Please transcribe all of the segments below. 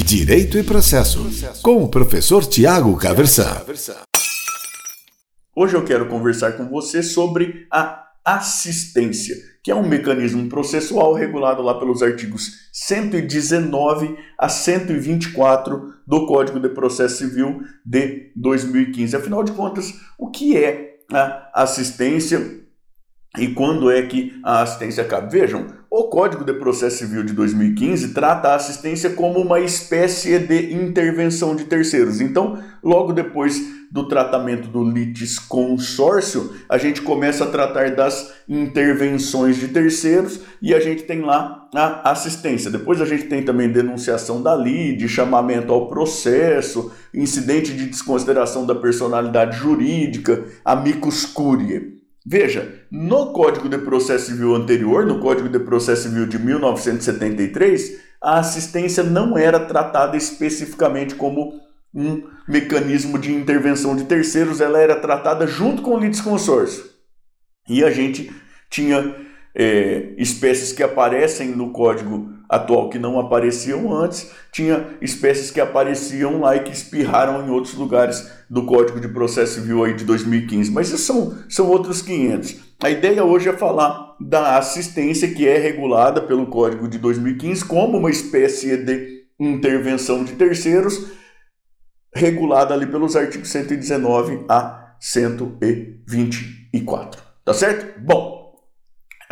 Direito e Processo, com o professor Tiago Caversan. Hoje eu quero conversar com você sobre a assistência, que é um mecanismo processual regulado lá pelos artigos 119 a 124 do Código de Processo Civil de 2015. Afinal de contas, o que é a assistência e quando é que a assistência cabe? Vejam, o Código de Processo Civil de 2015 trata a assistência como uma espécie de intervenção de terceiros. Então, logo depois do tratamento do litisconsórcio, a gente começa a tratar das intervenções de terceiros e a gente tem lá a assistência. Depois a gente tem também denunciação da lide, chamamento ao processo, incidente de desconsideração da personalidade jurídica, amicus curiae. Veja, no Código de Processo Civil anterior, no Código de Processo Civil de 1973, a assistência não era tratada especificamente como um mecanismo de intervenção de terceiros, ela era tratada junto com o litisconsórcio. E a gente tinha é, espécies que aparecem no código atual que não apareciam antes, tinha espécies que apareciam lá e que espirraram em outros lugares do Código de Processo Civil aí de 2015. Mas isso são, são outros 500. A ideia hoje é falar da assistência que é regulada pelo Código de 2015 como uma espécie de intervenção de terceiros, regulada ali pelos artigos 119 a 124. Tá certo? Bom,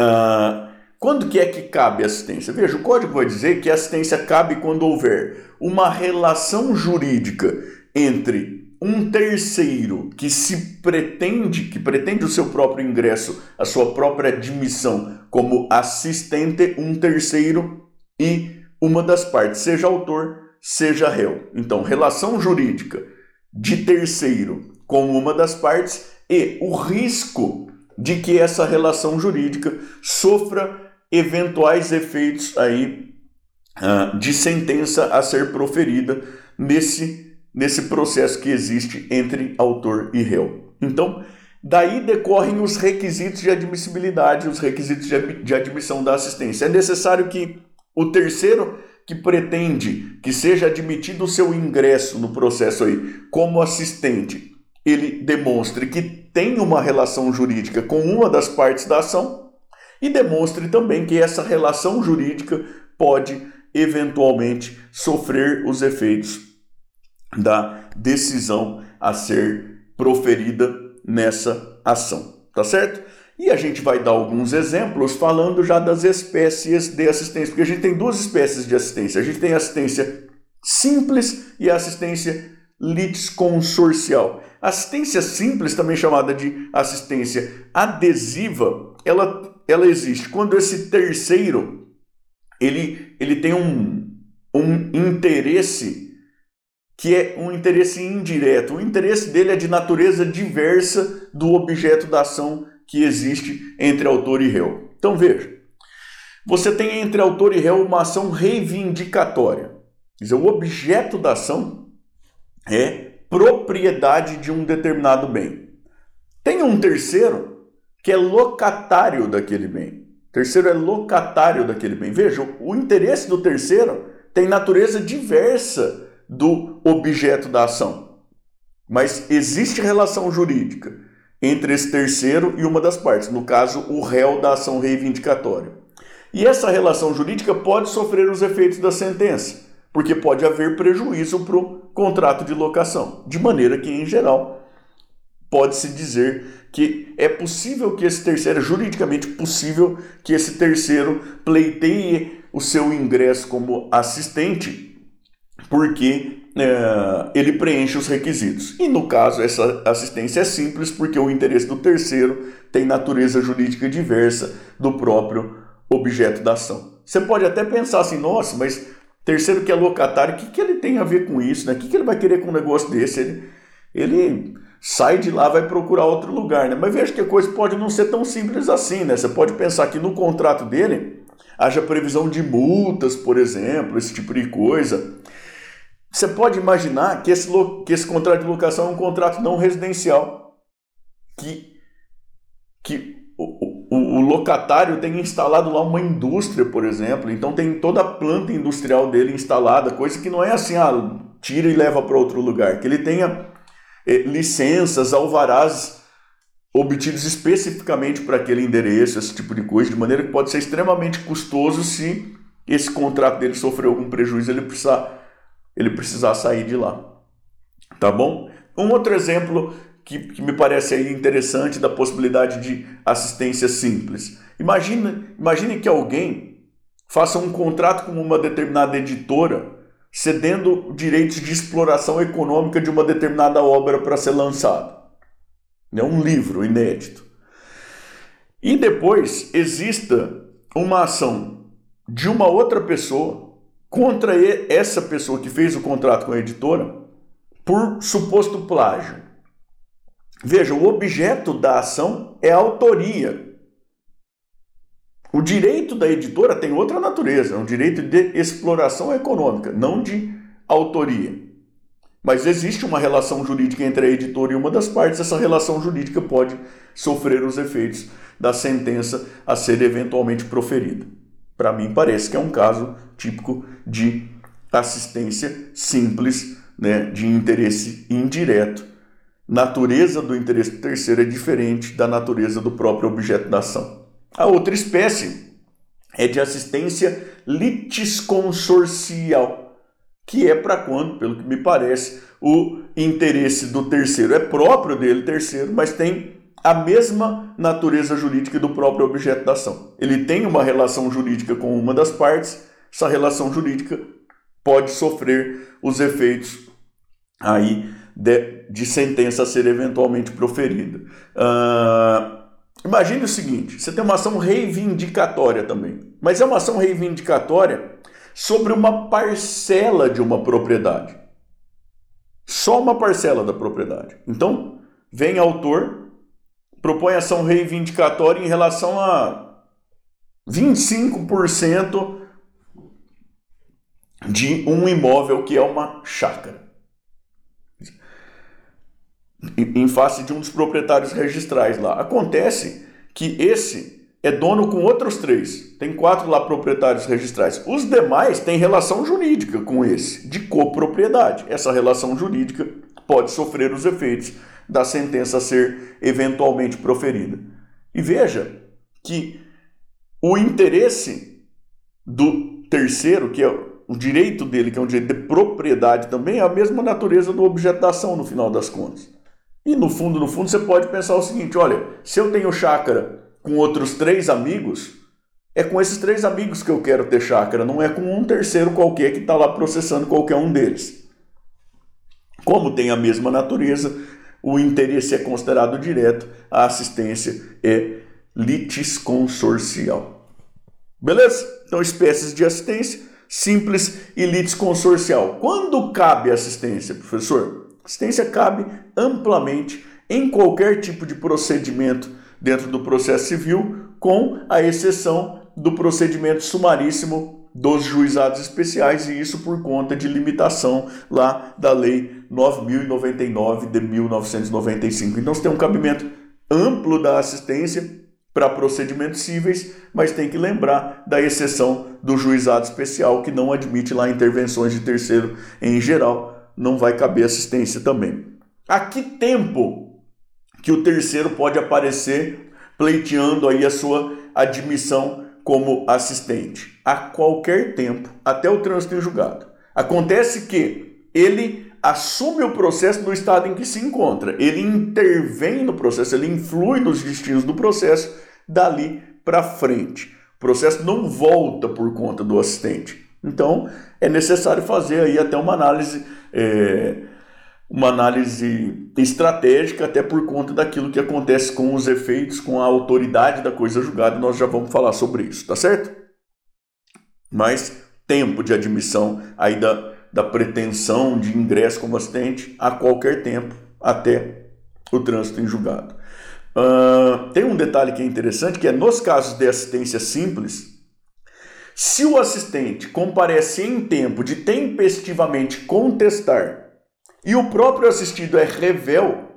Uh, quando que é que cabe assistência? Veja, o código vai dizer que a assistência cabe quando houver uma relação jurídica entre um terceiro que se pretende, que pretende o seu próprio ingresso, a sua própria admissão como assistente, um terceiro e uma das partes, seja autor, seja réu. Então, relação jurídica de terceiro com uma das partes e o risco de que essa relação jurídica sofra eventuais efeitos aí uh, de sentença a ser proferida nesse, nesse processo que existe entre autor e réu. Então, daí decorrem os requisitos de admissibilidade, os requisitos de, de admissão da assistência. É necessário que o terceiro que pretende que seja admitido o seu ingresso no processo aí como assistente ele demonstre que tem uma relação jurídica com uma das partes da ação e demonstre também que essa relação jurídica pode eventualmente sofrer os efeitos da decisão a ser proferida nessa ação, tá certo? E a gente vai dar alguns exemplos falando já das espécies de assistência, porque a gente tem duas espécies de assistência. A gente tem assistência simples e assistência litisconsorcial. Assistência simples, também chamada de assistência adesiva, ela, ela existe quando esse terceiro ele, ele tem um, um interesse que é um interesse indireto. O interesse dele é de natureza diversa do objeto da ação que existe entre autor e réu. Então veja, você tem entre autor e réu uma ação reivindicatória. Quer dizer, o objeto da ação é propriedade de um determinado bem. Tem um terceiro que é locatário daquele bem. Terceiro é locatário daquele bem. Veja, o interesse do terceiro tem natureza diversa do objeto da ação. Mas existe relação jurídica entre esse terceiro e uma das partes, no caso, o réu da ação reivindicatória. E essa relação jurídica pode sofrer os efeitos da sentença porque pode haver prejuízo para o contrato de locação. De maneira que, em geral, pode-se dizer que é possível que esse terceiro, é juridicamente possível que esse terceiro pleiteie o seu ingresso como assistente, porque é, ele preenche os requisitos. E no caso, essa assistência é simples porque o interesse do terceiro tem natureza jurídica diversa do próprio objeto da ação. Você pode até pensar assim, nossa, mas Terceiro que é locatário, o que, que ele tem a ver com isso? Né? O que, que ele vai querer com um negócio desse? Ele, ele sai de lá, vai procurar outro lugar. Né? Mas veja que a coisa pode não ser tão simples assim. Né? Você pode pensar que no contrato dele haja previsão de multas, por exemplo, esse tipo de coisa. Você pode imaginar que esse, que esse contrato de locação é um contrato não residencial, que, que o, o, o locatário tenha instalado lá uma indústria, por exemplo, então tem toda a planta industrial dele instalada, coisa que não é assim, ah, tira e leva para outro lugar, que ele tenha licenças, alvarás obtidos especificamente para aquele endereço, esse tipo de coisa, de maneira que pode ser extremamente custoso se esse contrato dele sofreu algum prejuízo, ele precisar, ele precisar sair de lá. Tá bom? Um outro exemplo que, que me parece aí interessante da possibilidade de assistência simples. Imagina, imagine que alguém faça um contrato com uma determinada editora cedendo direitos de exploração econômica de uma determinada obra para ser lançada. É um livro inédito. E depois exista uma ação de uma outra pessoa contra essa pessoa que fez o contrato com a editora por suposto plágio. Veja, o objeto da ação é a autoria. O direito da editora tem outra natureza, é um direito de exploração econômica, não de autoria. Mas existe uma relação jurídica entre a editora e uma das partes, essa relação jurídica pode sofrer os efeitos da sentença a ser eventualmente proferida. Para mim, parece que é um caso típico de assistência simples, né, de interesse indireto natureza do interesse terceiro é diferente da natureza do próprio objeto da ação. A outra espécie é de assistência litisconsorcial, que é para quando, pelo que me parece, o interesse do terceiro é próprio dele, terceiro, mas tem a mesma natureza jurídica do próprio objeto da ação. Ele tem uma relação jurídica com uma das partes, essa relação jurídica pode sofrer os efeitos aí de, de sentença a ser eventualmente proferida. Uh, imagine o seguinte: você tem uma ação reivindicatória também, mas é uma ação reivindicatória sobre uma parcela de uma propriedade. Só uma parcela da propriedade. Então, vem autor, propõe ação reivindicatória em relação a 25% de um imóvel que é uma chácara em face de um dos proprietários registrais lá. Acontece que esse é dono com outros três. Tem quatro lá proprietários registrais. Os demais têm relação jurídica com esse, de copropriedade. Essa relação jurídica pode sofrer os efeitos da sentença ser eventualmente proferida. E veja que o interesse do terceiro, que é o direito dele, que é um direito de propriedade também, é a mesma natureza do objeto da ação no final das contas. E no fundo, no fundo, você pode pensar o seguinte: olha, se eu tenho chácara com outros três amigos, é com esses três amigos que eu quero ter chácara, não é com um terceiro qualquer que está lá processando qualquer um deles. Como tem a mesma natureza, o interesse é considerado direto, a assistência é litisconsorcial. Beleza? Então, espécies de assistência simples e litisconsorcial. Quando cabe assistência, professor? Assistência cabe amplamente em qualquer tipo de procedimento dentro do processo civil, com a exceção do procedimento sumaríssimo dos juizados especiais, e isso por conta de limitação lá da Lei 9099 de 1995. Então você tem um cabimento amplo da assistência para procedimentos cíveis, mas tem que lembrar da exceção do juizado especial, que não admite lá intervenções de terceiro em geral não vai caber assistência também. A que tempo que o terceiro pode aparecer pleiteando aí a sua admissão como assistente? A qualquer tempo, até o trânsito em julgado. Acontece que ele assume o processo no estado em que se encontra, ele intervém no processo, ele influi nos destinos do processo dali para frente. O processo não volta por conta do assistente. Então, é necessário fazer aí até uma análise, é, uma análise estratégica, até por conta daquilo que acontece com os efeitos, com a autoridade da coisa julgada, nós já vamos falar sobre isso, tá certo? Mas tempo de admissão aí da, da pretensão de ingresso como assistente a qualquer tempo, até o trânsito em julgado. Uh, tem um detalhe que é interessante, que é nos casos de assistência simples, se o assistente comparece em tempo de tempestivamente contestar e o próprio assistido é revel,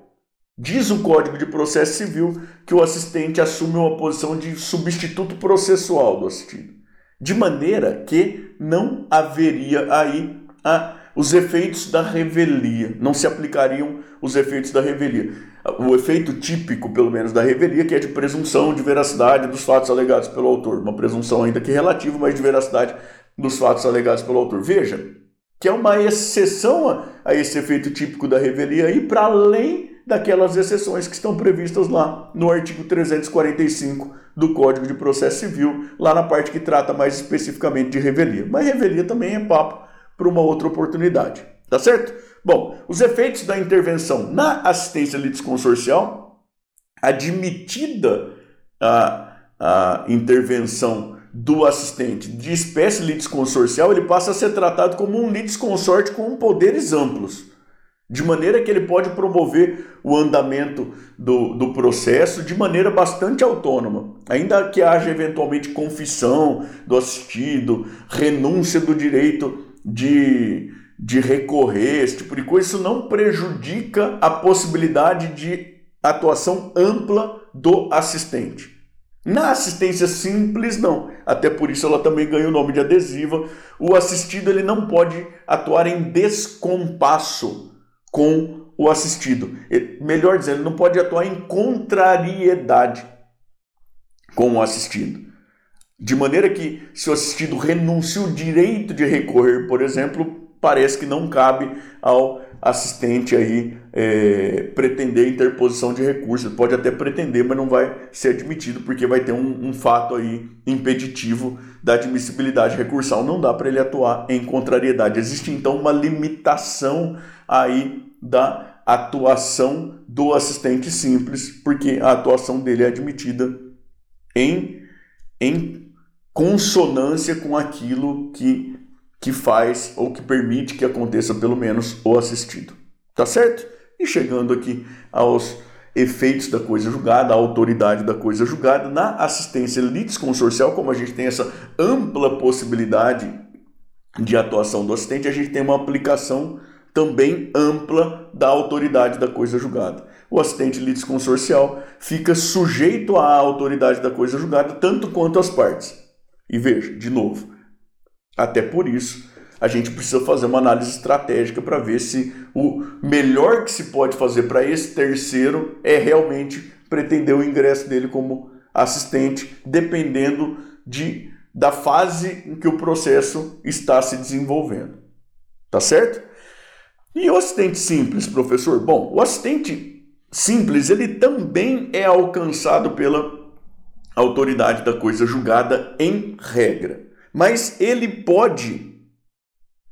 Diz o Código de Processo Civil que o assistente assume uma posição de substituto processual do assistido, de maneira que não haveria aí a, os efeitos da revelia, não se aplicariam os efeitos da revelia. O efeito típico, pelo menos, da revelia, que é de presunção de veracidade dos fatos alegados pelo autor, uma presunção ainda que relativa, mas de veracidade dos fatos alegados pelo autor. Veja que é uma exceção a, a esse efeito típico da revelia e para além daquelas exceções que estão previstas lá no artigo 345 do Código de Processo Civil, lá na parte que trata mais especificamente de revelia. Mas revelia também é papo para uma outra oportunidade, tá certo? Bom, os efeitos da intervenção na assistência litisconsorcial, admitida a, a intervenção do assistente de espécie litisconsorcial, ele passa a ser tratado como um litisconsorte com poderes amplos de maneira que ele pode promover o andamento do, do processo de maneira bastante autônoma, ainda que haja eventualmente confissão do assistido, renúncia do direito de, de recorrer, esse tipo de coisa, isso não prejudica a possibilidade de atuação ampla do assistente. Na assistência simples, não. Até por isso ela também ganha o nome de adesiva. O assistido ele não pode atuar em descompasso com o assistido. Melhor dizendo, ele não pode atuar em contrariedade com o assistido. De maneira que, se o assistido renuncia o direito de recorrer, por exemplo, parece que não cabe ao assistente aí é, pretender interposição de recurso. Pode até pretender, mas não vai ser admitido porque vai ter um, um fato aí impeditivo da admissibilidade recursal. Não dá para ele atuar em contrariedade. Existe então uma limitação aí da atuação do assistente simples, porque a atuação dele é admitida em, em consonância com aquilo que, que faz ou que permite que aconteça pelo menos o assistido. Tá certo? E chegando aqui aos efeitos da coisa julgada, a autoridade da coisa julgada, na assistência litisconsorcial, como a gente tem essa ampla possibilidade de atuação do assistente, a gente tem uma aplicação também ampla da autoridade da coisa julgada. O assistente litisconsorcial fica sujeito à autoridade da coisa julgada tanto quanto as partes. E veja, de novo, até por isso a gente precisa fazer uma análise estratégica para ver se o melhor que se pode fazer para esse terceiro é realmente pretender o ingresso dele como assistente, dependendo de, da fase em que o processo está se desenvolvendo. Tá certo? E o assistente simples, professor? Bom, o assistente simples ele também é alcançado pela autoridade da coisa julgada em regra, mas ele pode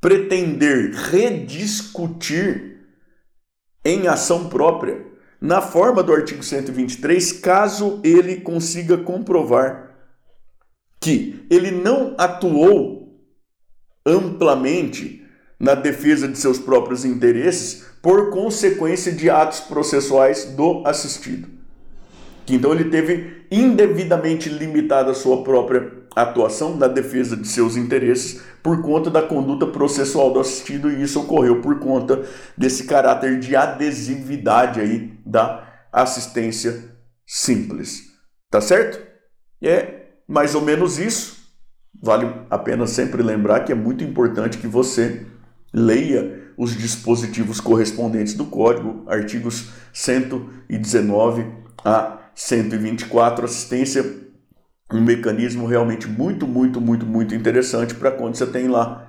pretender rediscutir em ação própria na forma do artigo 123, caso ele consiga comprovar que ele não atuou amplamente na defesa de seus próprios interesses por consequência de atos processuais do assistido. Que então ele teve indevidamente limitada a sua própria atuação na defesa de seus interesses por conta da conduta processual do assistido e isso ocorreu por conta desse caráter de adesividade aí da assistência simples. Tá certo? É mais ou menos isso. Vale a pena sempre lembrar que é muito importante que você leia os dispositivos correspondentes do código, artigos 119 a 124, assistência, um mecanismo realmente muito, muito, muito, muito interessante para quando você tem lá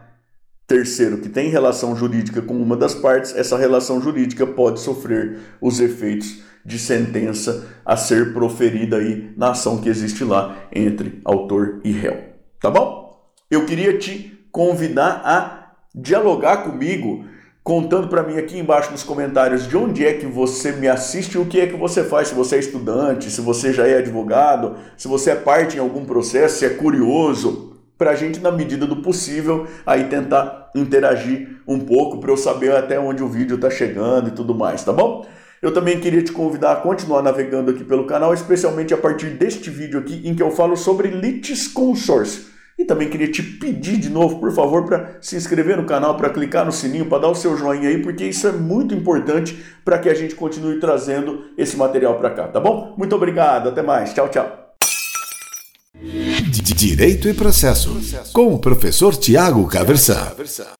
terceiro que tem relação jurídica com uma das partes, essa relação jurídica pode sofrer os efeitos de sentença a ser proferida aí na ação que existe lá entre autor e réu. Tá bom? Eu queria te convidar a dialogar comigo, contando para mim aqui embaixo nos comentários de onde é que você me assiste o que é que você faz, se você é estudante, se você já é advogado, se você é parte em algum processo, se é curioso, para a gente, na medida do possível, aí tentar interagir um pouco para eu saber até onde o vídeo está chegando e tudo mais, tá bom? Eu também queria te convidar a continuar navegando aqui pelo canal, especialmente a partir deste vídeo aqui em que eu falo sobre litisconsórcio E também queria te pedir de novo, por favor, para se inscrever no canal, para clicar no sininho, para dar o seu joinha aí, porque isso é muito importante para que a gente continue trazendo esse material para cá, tá bom? Muito obrigado, até mais. Tchau, tchau. Direito e processo, com o professor Tiago Caversan.